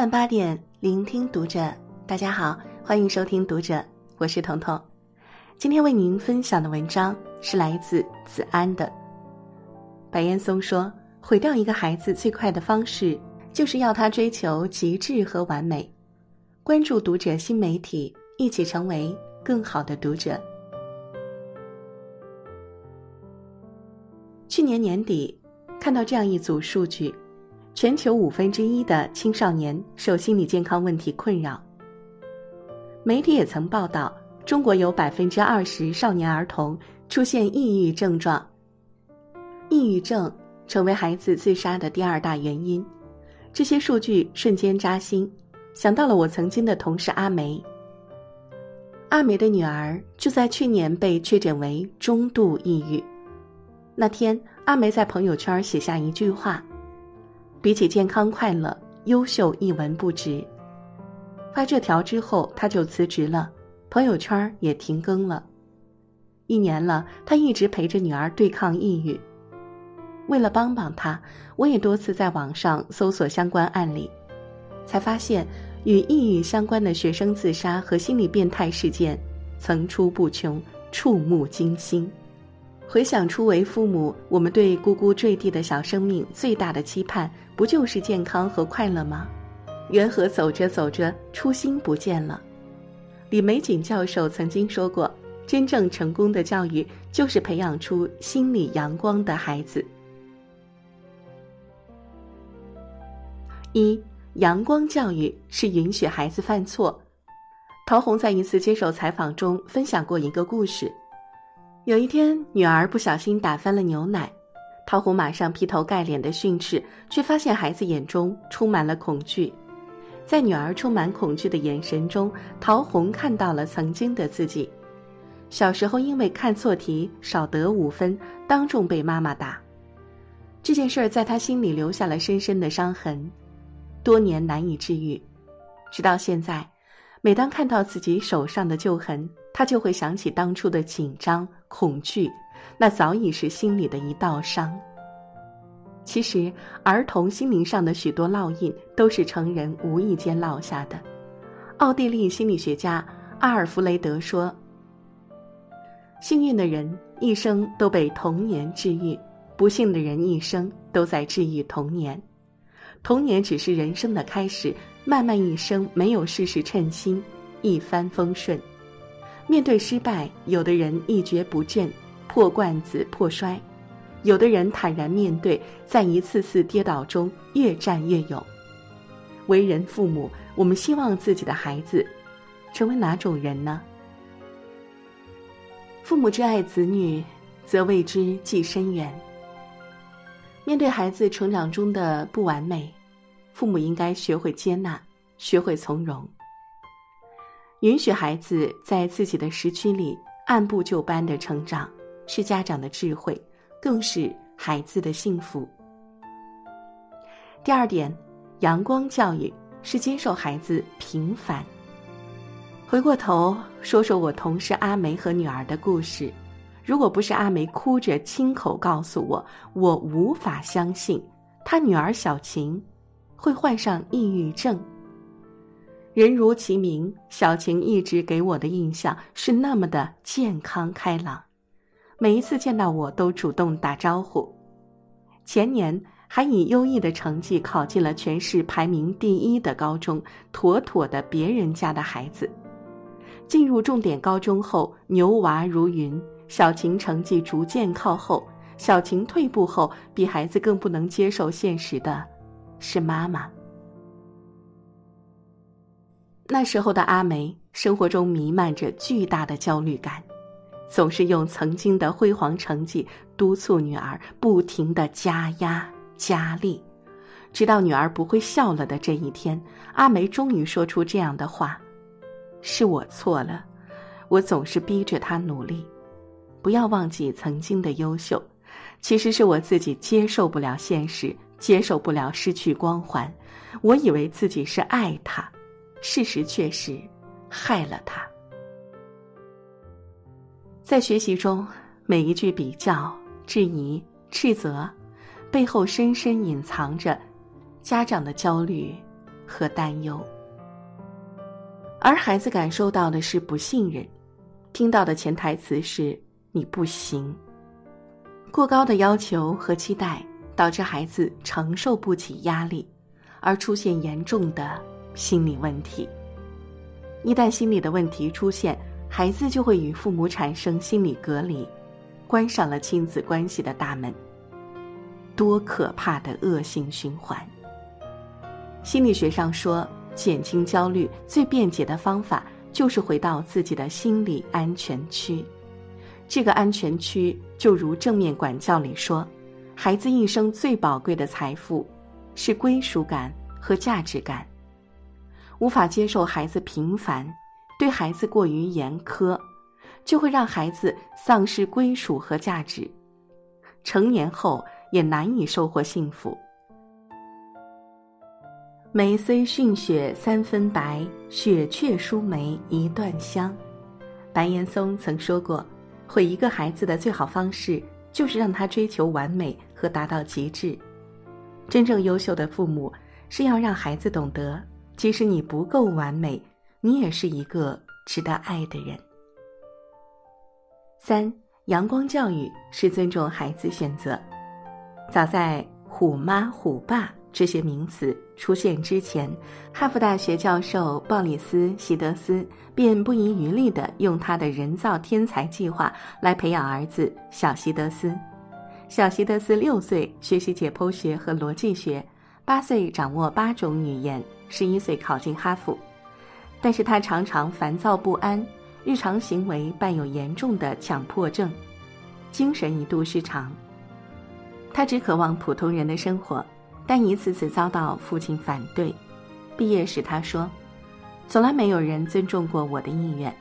晚八点，聆听读者。大家好，欢迎收听读者，我是彤彤。今天为您分享的文章是来自子安的。白岩松说：“毁掉一个孩子最快的方式，就是要他追求极致和完美。”关注读者新媒体，一起成为更好的读者。去年年底，看到这样一组数据。全球五分之一的青少年受心理健康问题困扰。媒体也曾报道，中国有百分之二十少年儿童出现抑郁症状。抑郁症成为孩子自杀的第二大原因。这些数据瞬间扎心，想到了我曾经的同事阿梅。阿梅的女儿就在去年被确诊为中度抑郁。那天，阿梅在朋友圈写下一句话。比起健康快乐，优秀一文不值。发这条之后，他就辞职了，朋友圈也停更了。一年了，他一直陪着女儿对抗抑郁。为了帮帮他，我也多次在网上搜索相关案例，才发现与抑郁相关的学生自杀和心理变态事件层出不穷，触目惊心。回想初为父母，我们对呱呱坠地的小生命最大的期盼，不就是健康和快乐吗？缘何走着走着，初心不见了？李玫瑾教授曾经说过，真正成功的教育，就是培养出心理阳光的孩子。一，阳光教育是允许孩子犯错。陶虹在一次接受采访中分享过一个故事。有一天，女儿不小心打翻了牛奶，陶虹马上劈头盖脸的训斥，却发现孩子眼中充满了恐惧。在女儿充满恐惧的眼神中，陶虹看到了曾经的自己。小时候因为看错题少得五分，当众被妈妈打，这件事儿在他心里留下了深深的伤痕，多年难以治愈。直到现在，每当看到自己手上的旧痕，他就会想起当初的紧张。恐惧，那早已是心里的一道伤。其实，儿童心灵上的许多烙印都是成人无意间烙下的。奥地利心理学家阿尔弗雷德说：“幸运的人一生都被童年治愈，不幸的人一生都在治愈童年。童年只是人生的开始，漫漫一生没有事事称心，一帆风顺。”面对失败，有的人一蹶不振，破罐子破摔；有的人坦然面对，在一次次跌倒中越战越勇。为人父母，我们希望自己的孩子成为哪种人呢？父母之爱子女，则为之计深远。面对孩子成长中的不完美，父母应该学会接纳，学会从容。允许孩子在自己的时区里按部就班的成长，是家长的智慧，更是孩子的幸福。第二点，阳光教育是接受孩子平凡。回过头说说我同事阿梅和女儿的故事，如果不是阿梅哭着亲口告诉我，我无法相信她女儿小晴会患上抑郁症。人如其名，小晴一直给我的印象是那么的健康开朗，每一次见到我都主动打招呼。前年还以优异的成绩考进了全市排名第一的高中，妥妥的别人家的孩子。进入重点高中后，牛娃如云，小晴成绩逐渐靠后。小晴退步后，比孩子更不能接受现实的，是妈妈。那时候的阿梅，生活中弥漫着巨大的焦虑感，总是用曾经的辉煌成绩督促女儿，不停的加压加力，直到女儿不会笑了的这一天，阿梅终于说出这样的话：“是我错了，我总是逼着她努力，不要忘记曾经的优秀。其实是我自己接受不了现实，接受不了失去光环，我以为自己是爱她。”事实却是害了他。在学习中，每一句比较、质疑、斥责，背后深深隐藏着家长的焦虑和担忧。而孩子感受到的是不信任，听到的潜台词是“你不行”。过高的要求和期待导致孩子承受不起压力，而出现严重的心理问题。一旦心理的问题出现，孩子就会与父母产生心理隔离，关上了亲子关系的大门。多可怕的恶性循环！心理学上说。减轻焦虑最便捷的方法就是回到自己的心理安全区。这个安全区就如正面管教里说，孩子一生最宝贵的财富是归属感和价值感。无法接受孩子平凡，对孩子过于严苛，就会让孩子丧失归属和价值，成年后也难以收获幸福。梅虽逊雪三分白，雪却输梅一段香。白岩松曾说过：“毁一个孩子的最好方式，就是让他追求完美和达到极致。”真正优秀的父母，是要让孩子懂得，即使你不够完美，你也是一个值得爱的人。三阳光教育是尊重孩子选择。早在“虎妈”“虎爸”。这些名词出现之前，哈佛大学教授鲍里斯·席德斯便不遗余力地用他的人造天才计划来培养儿子小席德斯。小席德斯六岁学习解剖学和逻辑学，八岁掌握八种语言，十一岁考进哈佛。但是他常常烦躁不安，日常行为伴有严重的强迫症，精神一度失常。他只渴望普通人的生活。但一次次遭到父亲反对。毕业时，他说：“从来没有人尊重过我的意愿。”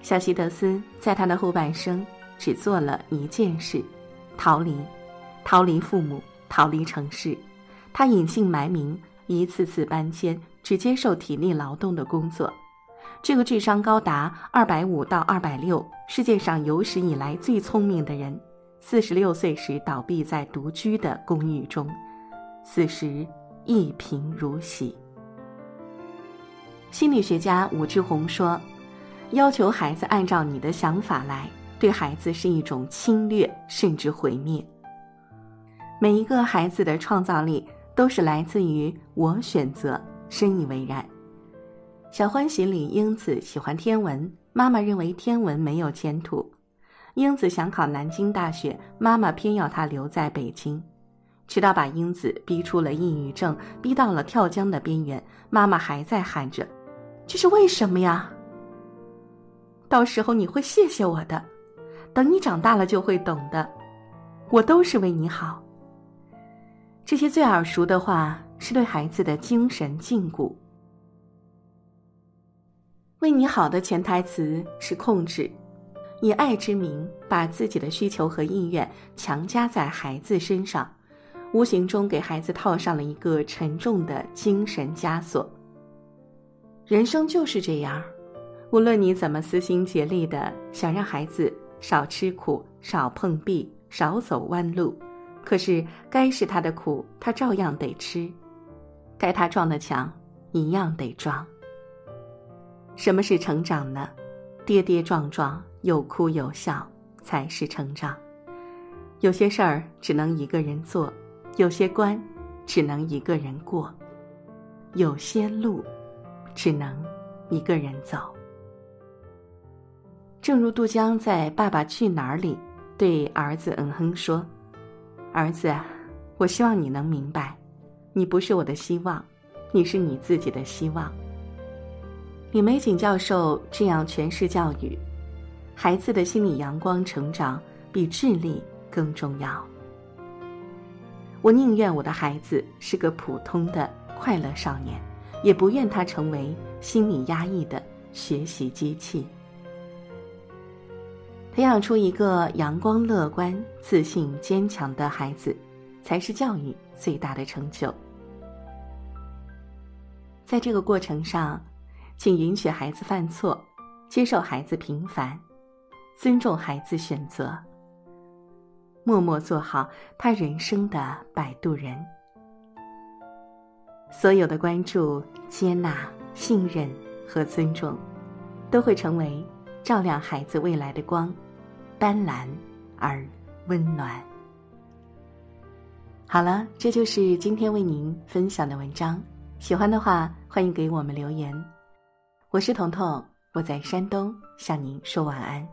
小希德斯在他的后半生只做了一件事：逃离，逃离父母，逃离城市。他隐姓埋名，一次次搬迁，只接受体力劳动的工作。这个智商高达二百五到二百六，世界上有史以来最聪明的人，四十六岁时倒闭在独居的公寓中。此时，一贫如洗。心理学家武志红说：“要求孩子按照你的想法来，对孩子是一种侵略，甚至毁灭。每一个孩子的创造力都是来自于我选择。”深以为然。《小欢喜》里，英子喜欢天文，妈妈认为天文没有前途。英子想考南京大学，妈妈偏要她留在北京。直到把英子逼出了抑郁症，逼到了跳江的边缘，妈妈还在喊着：“这是为什么呀？”到时候你会谢谢我的，等你长大了就会懂的，我都是为你好。这些最耳熟的话是对孩子的精神禁锢。为你好的潜台词是控制，以爱之名把自己的需求和意愿强加在孩子身上。无形中给孩子套上了一个沉重的精神枷锁。人生就是这样，无论你怎么撕心竭力的想让孩子少吃苦、少碰壁、少走弯路，可是该是他的苦，他照样得吃；该他撞的墙，一样得撞。什么是成长呢？跌跌撞撞，有哭有笑，才是成长。有些事儿只能一个人做。有些关，只能一个人过；有些路，只能一个人走。正如杜江在《爸爸去哪儿》里对儿子嗯哼说：“儿子，我希望你能明白，你不是我的希望，你是你自己的希望。”李玫瑾教授这样诠释教育：孩子的心理阳光成长比智力更重要。我宁愿我的孩子是个普通的快乐少年，也不愿他成为心理压抑的学习机器。培养出一个阳光、乐观、自信、坚强的孩子，才是教育最大的成就。在这个过程上，请允许孩子犯错，接受孩子平凡，尊重孩子选择。默默做好他人生的摆渡人。所有的关注、接纳、信任和尊重，都会成为照亮孩子未来的光，斑斓而温暖。好了，这就是今天为您分享的文章。喜欢的话，欢迎给我们留言。我是彤彤，我在山东向您说晚安。